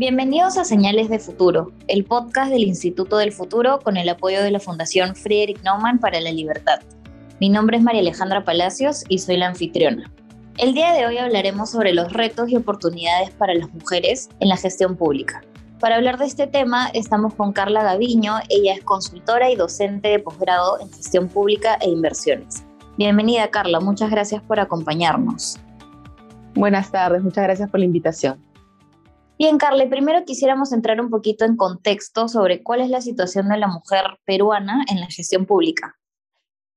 Bienvenidos a Señales de Futuro, el podcast del Instituto del Futuro con el apoyo de la Fundación Friedrich Naumann para la Libertad. Mi nombre es María Alejandra Palacios y soy la anfitriona. El día de hoy hablaremos sobre los retos y oportunidades para las mujeres en la gestión pública. Para hablar de este tema estamos con Carla Gaviño, ella es consultora y docente de posgrado en gestión pública e inversiones. Bienvenida Carla, muchas gracias por acompañarnos. Buenas tardes, muchas gracias por la invitación. Bien, Carle, primero quisiéramos entrar un poquito en contexto sobre cuál es la situación de la mujer peruana en la gestión pública.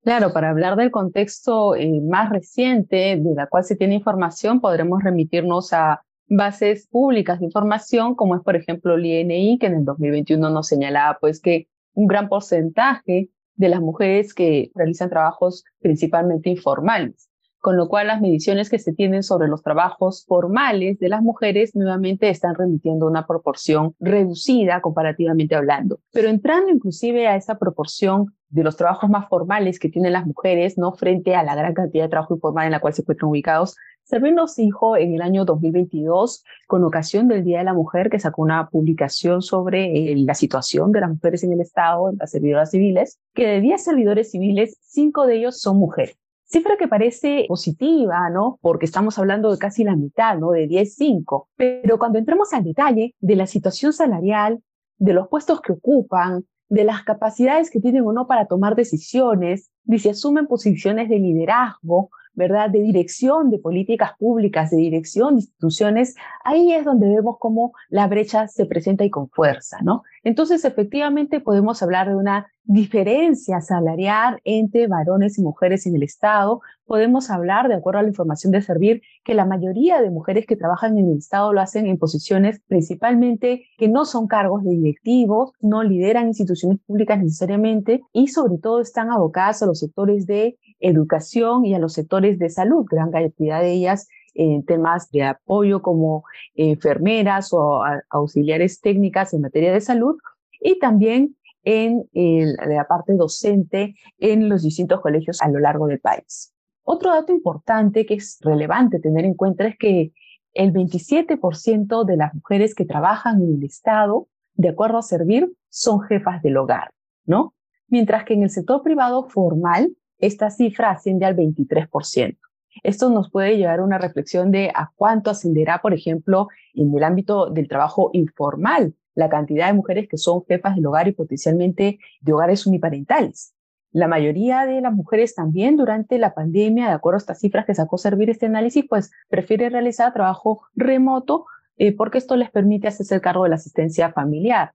Claro, para hablar del contexto eh, más reciente de la cual se tiene información, podremos remitirnos a bases públicas de información, como es, por ejemplo, el INI, que en el 2021 nos señalaba pues, que un gran porcentaje de las mujeres que realizan trabajos principalmente informales con lo cual las mediciones que se tienen sobre los trabajos formales de las mujeres nuevamente están remitiendo una proporción reducida comparativamente hablando. Pero entrando inclusive a esa proporción de los trabajos más formales que tienen las mujeres, ¿no? Frente a la gran cantidad de trabajo informal en la cual se encuentran ubicados, Servir nos dijo en el año 2022, con ocasión del Día de la Mujer, que sacó una publicación sobre eh, la situación de las mujeres en el Estado, en las servidoras civiles, que de 10 servidores civiles, 5 de ellos son mujeres. Cifra que parece positiva, ¿no? Porque estamos hablando de casi la mitad, ¿no? De 10-5. Pero cuando entramos al detalle de la situación salarial, de los puestos que ocupan, de las capacidades que tienen o no para tomar decisiones, de si asumen posiciones de liderazgo, ¿verdad? De dirección de políticas públicas, de dirección de instituciones, ahí es donde vemos cómo la brecha se presenta y con fuerza, ¿no? Entonces, efectivamente, podemos hablar de una diferencia salarial entre varones y mujeres en el Estado. Podemos hablar, de acuerdo a la información de Servir, que la mayoría de mujeres que trabajan en el Estado lo hacen en posiciones principalmente que no son cargos de directivos, no lideran instituciones públicas necesariamente y sobre todo están abocadas a los sectores de educación y a los sectores de salud, gran cantidad de ellas en temas de apoyo como enfermeras o auxiliares técnicas en materia de salud y también en la parte docente en los distintos colegios a lo largo del país. Otro dato importante que es relevante tener en cuenta es que el 27% de las mujeres que trabajan en el Estado, de acuerdo a Servir, son jefas del hogar, ¿no? Mientras que en el sector privado formal, esta cifra asciende al 23%. Esto nos puede llevar a una reflexión de a cuánto ascenderá, por ejemplo, en el ámbito del trabajo informal, la cantidad de mujeres que son jefas del hogar y potencialmente de hogares uniparentales. La mayoría de las mujeres también durante la pandemia, de acuerdo a estas cifras que sacó Servir este análisis, pues prefiere realizar trabajo remoto eh, porque esto les permite hacerse cargo de la asistencia familiar.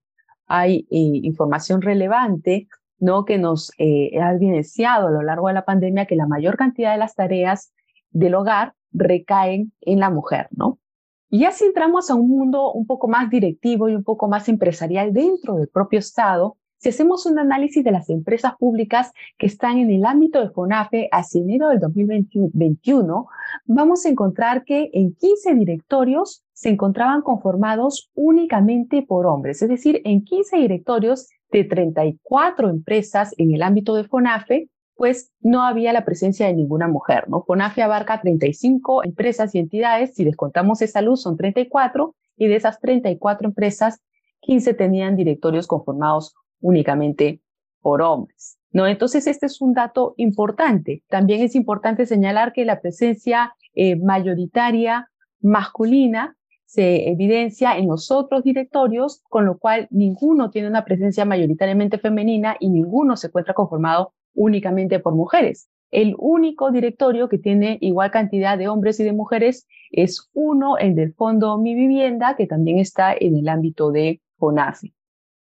Hay eh, información relevante ¿no? que nos eh, ha evidenciado a lo largo de la pandemia que la mayor cantidad de las tareas del hogar recaen en la mujer, ¿no? Y así entramos a un mundo un poco más directivo y un poco más empresarial dentro del propio Estado, si hacemos un análisis de las empresas públicas que están en el ámbito de FONAFE hacia enero del 2021, vamos a encontrar que en 15 directorios se encontraban conformados únicamente por hombres, es decir, en 15 directorios de 34 empresas en el ámbito de FONAFE, pues no había la presencia de ninguna mujer, ¿no? FONAFE abarca 35 empresas y entidades, si descontamos esa luz son 34, y de esas 34 empresas, 15 tenían directorios conformados únicamente por hombres. ¿no? Entonces, este es un dato importante. También es importante señalar que la presencia eh, mayoritaria masculina se evidencia en los otros directorios, con lo cual ninguno tiene una presencia mayoritariamente femenina y ninguno se encuentra conformado únicamente por mujeres. El único directorio que tiene igual cantidad de hombres y de mujeres es uno, el del Fondo Mi Vivienda, que también está en el ámbito de FONAFE.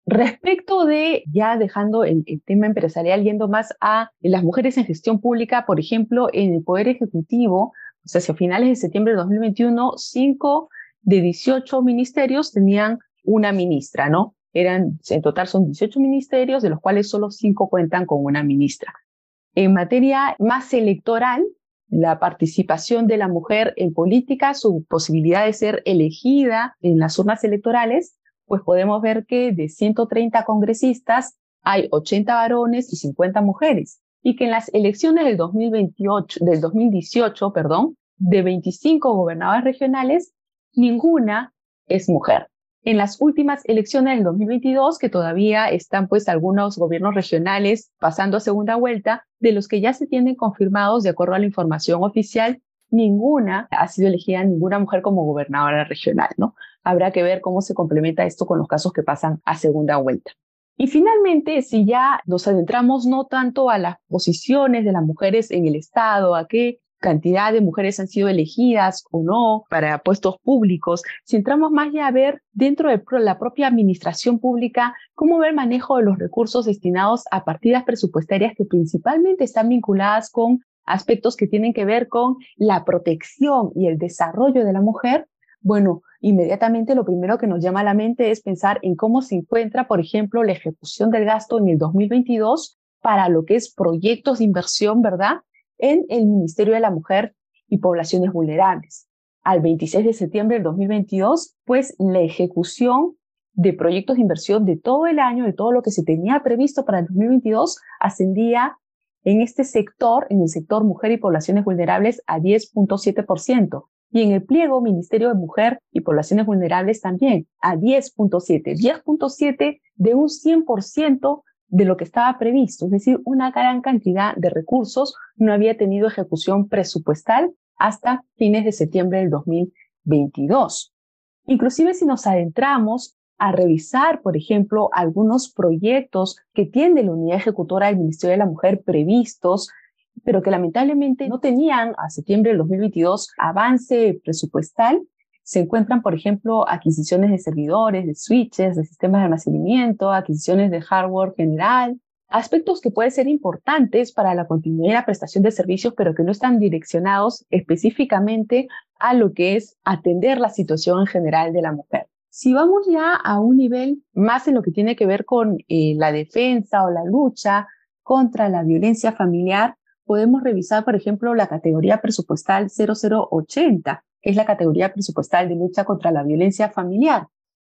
Respecto de, ya dejando el, el, tema empresarial, yendo más a las mujeres en gestión pública, por ejemplo, en el Poder Ejecutivo, o sea, hacia finales de septiembre de 2021, cinco de 18 ministerios tenían una ministra, ¿no? Eran, en total son 18 ministerios, de los cuales solo cinco cuentan con una ministra. En materia más electoral, la participación de la mujer en política, su posibilidad de ser elegida en las urnas electorales, pues podemos ver que de 130 congresistas hay 80 varones y 50 mujeres, y que en las elecciones del 2028, del 2018, perdón, de 25 gobernadoras regionales, ninguna es mujer. en las últimas elecciones del 2022, que todavía están pues algunos gobiernos regionales pasando a segunda vuelta, de los que ya se tienen confirmados de acuerdo a la información oficial, ninguna ha sido elegida ninguna mujer como gobernadora regional, ¿no? Habrá que ver cómo se complementa esto con los casos que pasan a segunda vuelta. Y finalmente, si ya nos adentramos no tanto a las posiciones de las mujeres en el Estado, a qué cantidad de mujeres han sido elegidas o no para puestos públicos, si entramos más ya a ver dentro de la propia administración pública cómo ver el manejo de los recursos destinados a partidas presupuestarias que principalmente están vinculadas con aspectos que tienen que ver con la protección y el desarrollo de la mujer, bueno, inmediatamente lo primero que nos llama a la mente es pensar en cómo se encuentra, por ejemplo, la ejecución del gasto en el 2022 para lo que es proyectos de inversión, ¿verdad? En el Ministerio de la Mujer y Poblaciones Vulnerables. Al 26 de septiembre del 2022, pues la ejecución de proyectos de inversión de todo el año, de todo lo que se tenía previsto para el 2022, ascendía en este sector, en el sector mujer y poblaciones vulnerables, a 10.7%. Y en el pliego Ministerio de Mujer y Poblaciones Vulnerables también, a 10.7. 10.7 de un 100% de lo que estaba previsto, es decir, una gran cantidad de recursos no había tenido ejecución presupuestal hasta fines de septiembre del 2022. Inclusive si nos adentramos a revisar, por ejemplo, algunos proyectos que tiene la unidad ejecutora del Ministerio de la Mujer previstos, pero que lamentablemente no tenían a septiembre del 2022 avance presupuestal, se encuentran, por ejemplo, adquisiciones de servidores, de switches, de sistemas de almacenamiento, adquisiciones de hardware general, aspectos que pueden ser importantes para la continuidad y la prestación de servicios, pero que no están direccionados específicamente a lo que es atender la situación en general de la mujer. Si vamos ya a un nivel más en lo que tiene que ver con eh, la defensa o la lucha contra la violencia familiar, podemos revisar, por ejemplo, la categoría presupuestal 0080, es la categoría presupuestal de lucha contra la violencia familiar,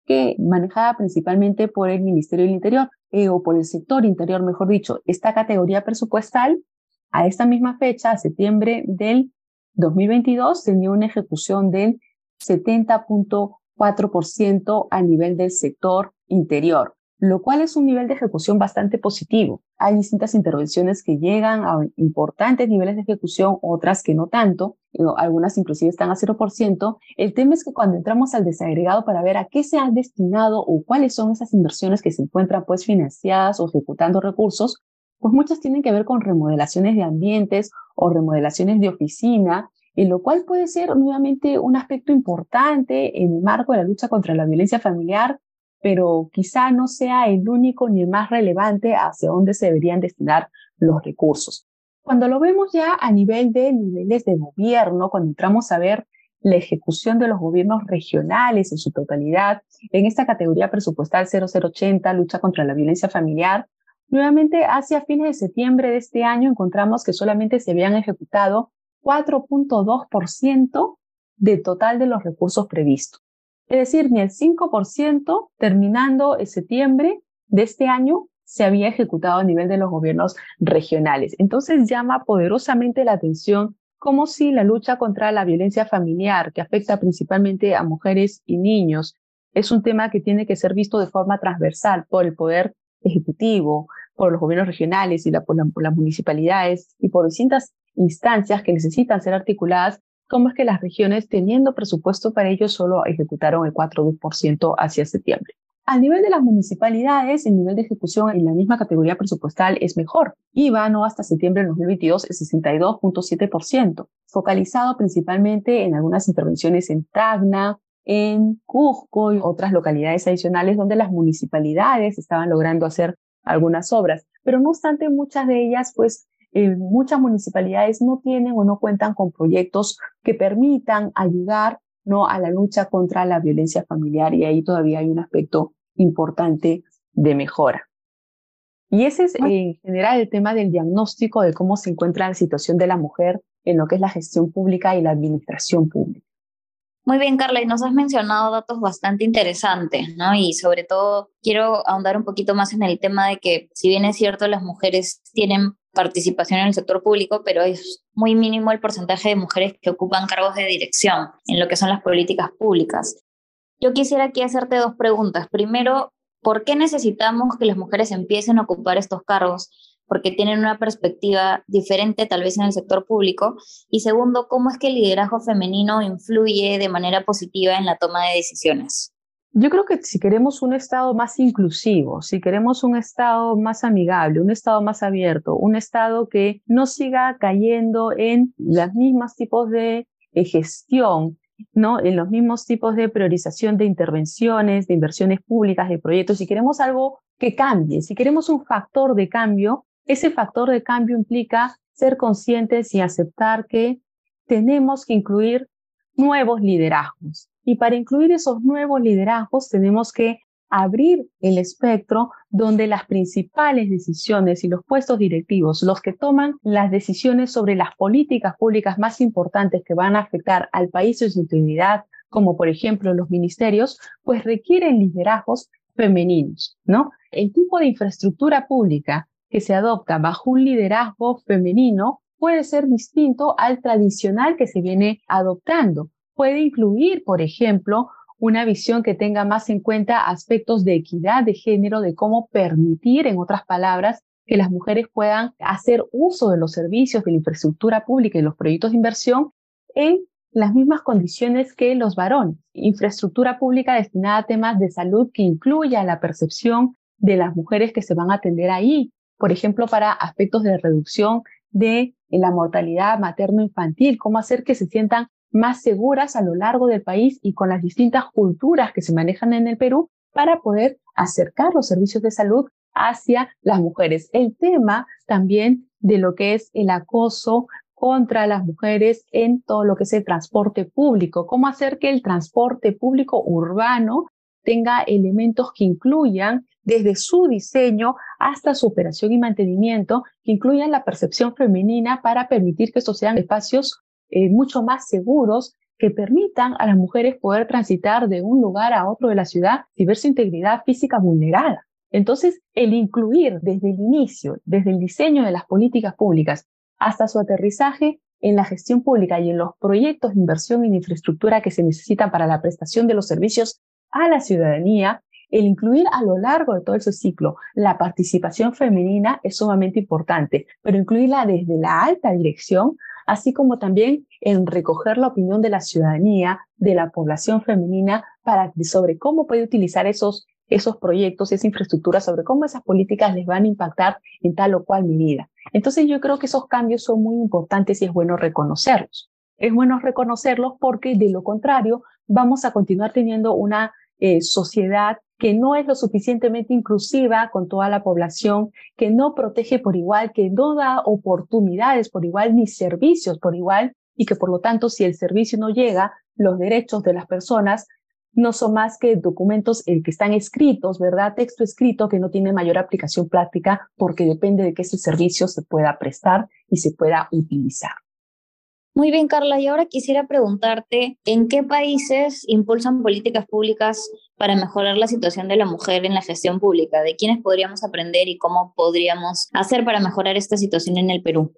que manejada principalmente por el Ministerio del Interior eh, o por el sector interior, mejor dicho. Esta categoría presupuestal, a esta misma fecha, a septiembre del 2022, tenía una ejecución del 70.4% a nivel del sector interior lo cual es un nivel de ejecución bastante positivo. Hay distintas intervenciones que llegan a importantes niveles de ejecución, otras que no tanto, algunas inclusive están a 0%. El tema es que cuando entramos al desagregado para ver a qué se han destinado o cuáles son esas inversiones que se encuentran pues financiadas o ejecutando recursos, pues muchas tienen que ver con remodelaciones de ambientes o remodelaciones de oficina, en lo cual puede ser nuevamente un aspecto importante en el marco de la lucha contra la violencia familiar, pero quizá no sea el único ni el más relevante hacia dónde se deberían destinar los recursos. Cuando lo vemos ya a nivel de niveles de gobierno, cuando entramos a ver la ejecución de los gobiernos regionales en su totalidad, en esta categoría presupuestal 0080, lucha contra la violencia familiar, nuevamente hacia fines de septiembre de este año encontramos que solamente se habían ejecutado 4.2% de total de los recursos previstos. Es decir, ni el 5% terminando en septiembre de este año se había ejecutado a nivel de los gobiernos regionales. Entonces llama poderosamente la atención como si la lucha contra la violencia familiar, que afecta principalmente a mujeres y niños, es un tema que tiene que ser visto de forma transversal por el poder ejecutivo, por los gobiernos regionales y por las municipalidades y por distintas instancias que necesitan ser articuladas cómo es que las regiones, teniendo presupuesto para ello, solo ejecutaron el 4,2% hacia septiembre. A nivel de las municipalidades, el nivel de ejecución en la misma categoría presupuestal es mejor. IVA no hasta septiembre de 2022 es 62.7%, focalizado principalmente en algunas intervenciones en Tacna, en Cusco y otras localidades adicionales donde las municipalidades estaban logrando hacer algunas obras. Pero no obstante, muchas de ellas pues eh, muchas municipalidades no tienen o no cuentan con proyectos que permitan ayudar ¿no? a la lucha contra la violencia familiar y ahí todavía hay un aspecto importante de mejora. Y ese es en general el tema del diagnóstico de cómo se encuentra la situación de la mujer en lo que es la gestión pública y la administración pública. Muy bien, Carla, y nos has mencionado datos bastante interesantes, ¿no? Y sobre todo quiero ahondar un poquito más en el tema de que, si bien es cierto, las mujeres tienen participación en el sector público, pero es muy mínimo el porcentaje de mujeres que ocupan cargos de dirección en lo que son las políticas públicas. Yo quisiera aquí hacerte dos preguntas. Primero, ¿por qué necesitamos que las mujeres empiecen a ocupar estos cargos? Porque tienen una perspectiva diferente tal vez en el sector público. Y segundo, ¿cómo es que el liderazgo femenino influye de manera positiva en la toma de decisiones? Yo creo que si queremos un Estado más inclusivo, si queremos un Estado más amigable, un Estado más abierto, un Estado que no siga cayendo en los mismos tipos de gestión, ¿no? en los mismos tipos de priorización de intervenciones, de inversiones públicas, de proyectos, si queremos algo que cambie, si queremos un factor de cambio, ese factor de cambio implica ser conscientes y aceptar que tenemos que incluir nuevos liderazgos. Y para incluir esos nuevos liderazgos tenemos que abrir el espectro donde las principales decisiones y los puestos directivos, los que toman las decisiones sobre las políticas públicas más importantes que van a afectar al país y su integridad, como por ejemplo los ministerios, pues requieren liderazgos femeninos, ¿no? El tipo de infraestructura pública que se adopta bajo un liderazgo femenino puede ser distinto al tradicional que se viene adoptando. Puede incluir, por ejemplo, una visión que tenga más en cuenta aspectos de equidad de género, de cómo permitir, en otras palabras, que las mujeres puedan hacer uso de los servicios de la infraestructura pública y los proyectos de inversión en las mismas condiciones que los varones. Infraestructura pública destinada a temas de salud que incluya la percepción de las mujeres que se van a atender ahí, por ejemplo, para aspectos de reducción de la mortalidad materno-infantil, cómo hacer que se sientan más seguras a lo largo del país y con las distintas culturas que se manejan en el Perú para poder acercar los servicios de salud hacia las mujeres. El tema también de lo que es el acoso contra las mujeres en todo lo que es el transporte público, cómo hacer que el transporte público urbano tenga elementos que incluyan desde su diseño hasta su operación y mantenimiento, que incluyan la percepción femenina para permitir que estos sean espacios eh, mucho más seguros que permitan a las mujeres poder transitar de un lugar a otro de la ciudad y ver su integridad física vulnerada. Entonces, el incluir desde el inicio, desde el diseño de las políticas públicas hasta su aterrizaje en la gestión pública y en los proyectos de inversión en infraestructura que se necesitan para la prestación de los servicios a la ciudadanía, el incluir a lo largo de todo ese ciclo la participación femenina es sumamente importante, pero incluirla desde la alta dirección así como también en recoger la opinión de la ciudadanía, de la población femenina, para, sobre cómo puede utilizar esos, esos proyectos, esa infraestructura, sobre cómo esas políticas les van a impactar en tal o cual medida. Entonces yo creo que esos cambios son muy importantes y es bueno reconocerlos. Es bueno reconocerlos porque de lo contrario vamos a continuar teniendo una eh, sociedad que no es lo suficientemente inclusiva con toda la población, que no protege por igual, que no da oportunidades por igual ni servicios por igual y que por lo tanto si el servicio no llega, los derechos de las personas no son más que documentos el que están escritos, ¿verdad? Texto escrito que no tiene mayor aplicación práctica porque depende de que ese servicio se pueda prestar y se pueda utilizar. Muy bien, Carla. Y ahora quisiera preguntarte, ¿en qué países impulsan políticas públicas para mejorar la situación de la mujer en la gestión pública? ¿De quiénes podríamos aprender y cómo podríamos hacer para mejorar esta situación en el Perú?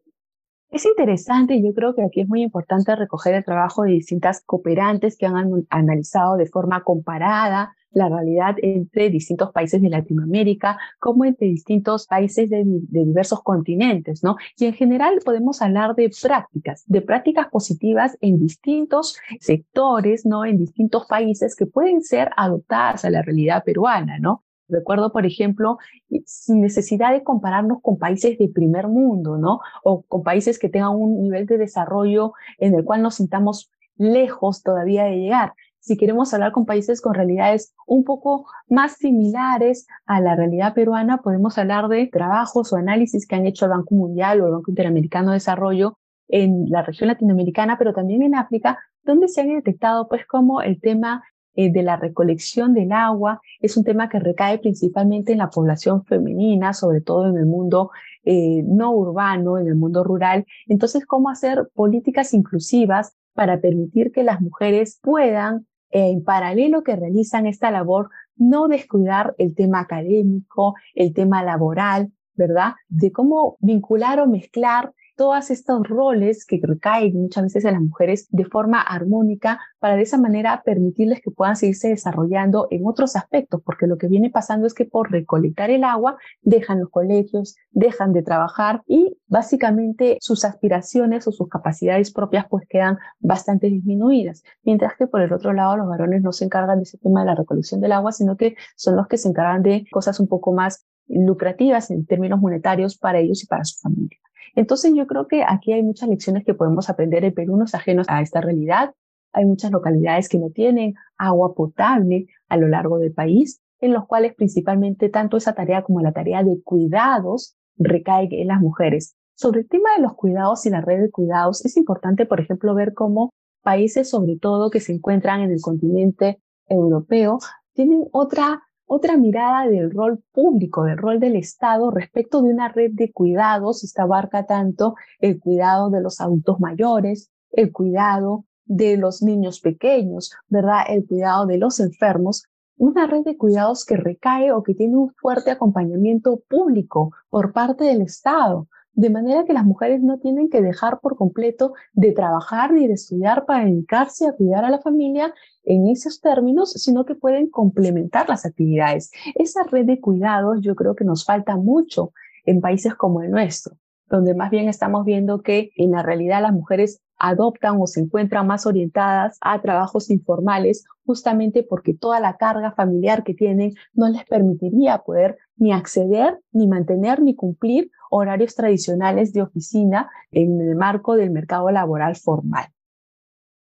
Es interesante, yo creo que aquí es muy importante recoger el trabajo de distintas cooperantes que han analizado de forma comparada la realidad entre distintos países de Latinoamérica, como entre distintos países de, diversos continentes, ¿no? Y en general podemos hablar de prácticas, de prácticas positivas en distintos sectores, ¿no? En distintos países que pueden ser adoptadas a la realidad peruana, ¿no? Recuerdo, por ejemplo, sin necesidad de compararnos con países de primer mundo, ¿no? O con países que tengan un nivel de desarrollo en el cual nos sintamos lejos todavía de llegar, si queremos hablar con países con realidades un poco más similares a la realidad peruana, podemos hablar de trabajos o análisis que han hecho el Banco Mundial o el Banco Interamericano de Desarrollo en la región latinoamericana, pero también en África, donde se han detectado pues como el tema eh, de la recolección del agua es un tema que recae principalmente en la población femenina, sobre todo en el mundo eh, no urbano, en el mundo rural. Entonces, ¿cómo hacer políticas inclusivas para permitir que las mujeres puedan, en paralelo que realizan esta labor, no descuidar el tema académico, el tema laboral, ¿verdad? De cómo vincular o mezclar todos estos roles que recaen muchas veces en las mujeres de forma armónica para de esa manera permitirles que puedan seguirse desarrollando en otros aspectos, porque lo que viene pasando es que por recolectar el agua dejan los colegios, dejan de trabajar y básicamente sus aspiraciones o sus capacidades propias pues quedan bastante disminuidas, mientras que por el otro lado los varones no se encargan de ese tema de la recolección del agua, sino que son los que se encargan de cosas un poco más lucrativas en términos monetarios para ellos y para su familia. Entonces yo creo que aquí hay muchas lecciones que podemos aprender. El Perú no es ajeno a esta realidad. Hay muchas localidades que no tienen agua potable a lo largo del país, en los cuales principalmente tanto esa tarea como la tarea de cuidados recae en las mujeres. Sobre el tema de los cuidados y la red de cuidados, es importante, por ejemplo, ver cómo países, sobre todo que se encuentran en el continente europeo, tienen otra otra mirada del rol público, del rol del Estado respecto de una red de cuidados. Esta abarca tanto el cuidado de los adultos mayores, el cuidado de los niños pequeños, ¿verdad? El cuidado de los enfermos. Una red de cuidados que recae o que tiene un fuerte acompañamiento público por parte del Estado, de manera que las mujeres no tienen que dejar por completo de trabajar ni de estudiar para dedicarse a cuidar a la familia en esos términos, sino que pueden complementar las actividades. Esa red de cuidados yo creo que nos falta mucho en países como el nuestro, donde más bien estamos viendo que en la realidad las mujeres adoptan o se encuentran más orientadas a trabajos informales justamente porque toda la carga familiar que tienen no les permitiría poder ni acceder, ni mantener, ni cumplir horarios tradicionales de oficina en el marco del mercado laboral formal.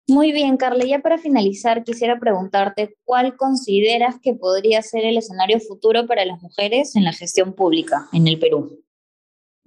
Muy bien, Carla. Ya para finalizar, quisiera preguntarte cuál consideras que podría ser el escenario futuro para las mujeres en la gestión pública en el Perú.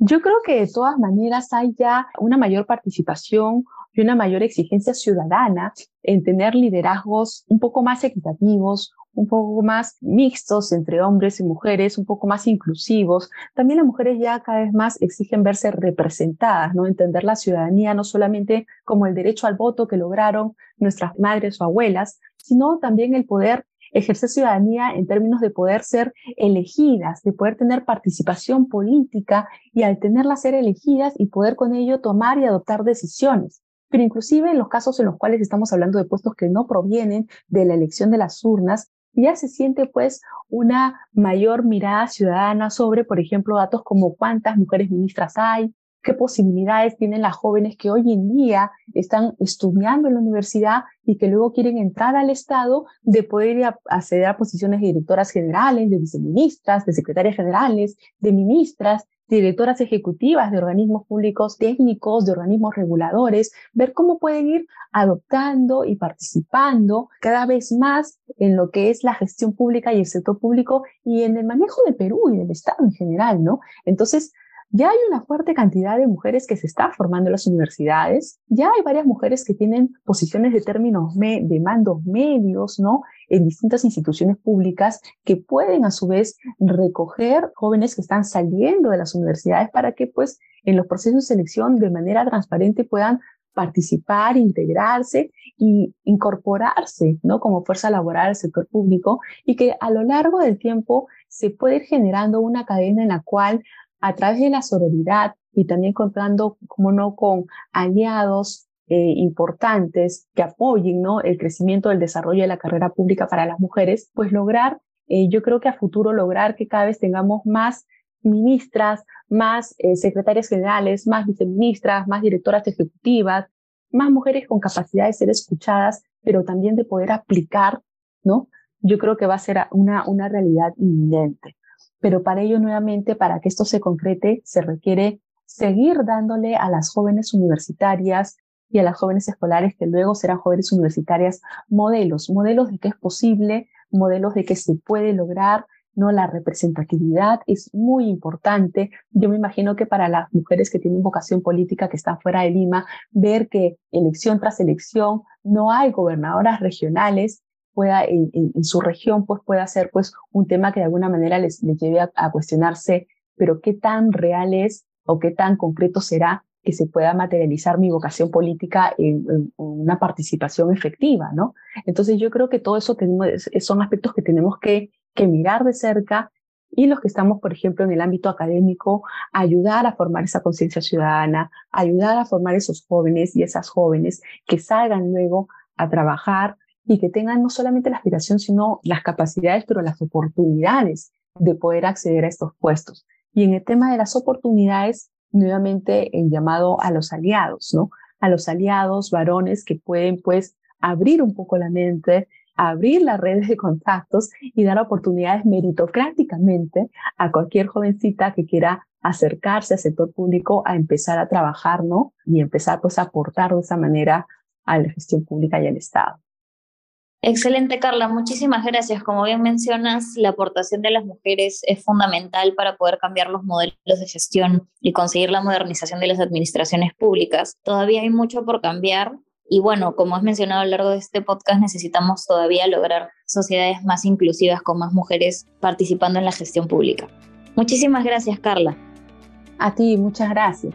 Yo creo que de todas maneras hay ya una mayor participación y una mayor exigencia ciudadana en tener liderazgos un poco más equitativos, un poco más mixtos entre hombres y mujeres, un poco más inclusivos. También las mujeres ya cada vez más exigen verse representadas, ¿no? Entender la ciudadanía no solamente como el derecho al voto que lograron nuestras madres o abuelas, sino también el poder ejercer ciudadanía en términos de poder ser elegidas, de poder tener participación política y al tenerlas ser elegidas y poder con ello tomar y adoptar decisiones. Pero inclusive en los casos en los cuales estamos hablando de puestos que no provienen de la elección de las urnas, ya se siente pues una mayor mirada ciudadana sobre, por ejemplo, datos como cuántas mujeres ministras hay, qué posibilidades tienen las jóvenes que hoy en día están estudiando en la universidad y que luego quieren entrar al Estado de poder acceder a posiciones de directoras generales, de viceministras, de secretarias generales, de ministras, directoras ejecutivas de organismos públicos técnicos, de organismos reguladores, ver cómo pueden ir adoptando y participando cada vez más en lo que es la gestión pública y el sector público y en el manejo de Perú y del Estado en general, ¿no? Entonces, ya hay una fuerte cantidad de mujeres que se está formando en las universidades, ya hay varias mujeres que tienen posiciones de términos de mandos medios, ¿no? En distintas instituciones públicas que pueden a su vez recoger jóvenes que están saliendo de las universidades para que pues en los procesos de selección de manera transparente puedan participar, integrarse y incorporarse, ¿no? Como fuerza laboral al sector público y que a lo largo del tiempo se puede ir generando una cadena en la cual a través de la sororidad y también contando, como no, con aliados eh, importantes que apoyen ¿no? el crecimiento, el desarrollo de la carrera pública para las mujeres, pues lograr, eh, yo creo que a futuro lograr que cada vez tengamos más ministras, más eh, secretarias generales, más viceministras, más directoras ejecutivas, más mujeres con capacidad de ser escuchadas, pero también de poder aplicar, ¿no? Yo creo que va a ser una, una realidad inminente pero para ello nuevamente, para que esto se concrete, se requiere seguir dándole a las jóvenes universitarias y a las jóvenes escolares que luego serán jóvenes universitarias modelos, modelos de que es posible, modelos de que se puede lograr, ¿no? La representatividad es muy importante. Yo me imagino que para las mujeres que tienen vocación política que están fuera de Lima, ver que elección tras elección no hay gobernadoras regionales pueda en, su región pues pueda ser pues un tema que de alguna manera les, lleve a, cuestionarse, pero qué tan real es o qué tan concreto será que se pueda materializar mi vocación política en, una participación efectiva, ¿no? Entonces yo creo que todo eso son aspectos que tenemos que mirar de cerca y los que estamos, por ejemplo, en el ámbito académico, ayudar a formar esa conciencia ciudadana, ayudar a formar esos jóvenes y esas jóvenes que salgan luego a trabajar y que tengan no solamente la aspiración, sino las capacidades, pero las oportunidades de poder acceder a estos puestos. Y en el tema de las oportunidades, nuevamente el llamado a los aliados, ¿no? A los aliados varones que pueden, pues, abrir un poco la mente, abrir las redes de contactos y dar oportunidades meritocráticamente a cualquier jovencita que quiera acercarse al sector público a empezar a trabajar, ¿no? Y empezar, pues, a aportar de esa manera a la gestión pública y al Estado. Excelente, Carla. Muchísimas gracias. Como bien mencionas, la aportación de las mujeres es fundamental para poder cambiar los modelos de gestión y conseguir la modernización de las administraciones públicas. Todavía hay mucho por cambiar y bueno, como has mencionado a lo largo de este podcast, necesitamos todavía lograr sociedades más inclusivas con más mujeres participando en la gestión pública. Muchísimas gracias, Carla. A ti, muchas gracias.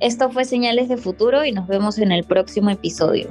Esto fue Señales de Futuro y nos vemos en el próximo episodio.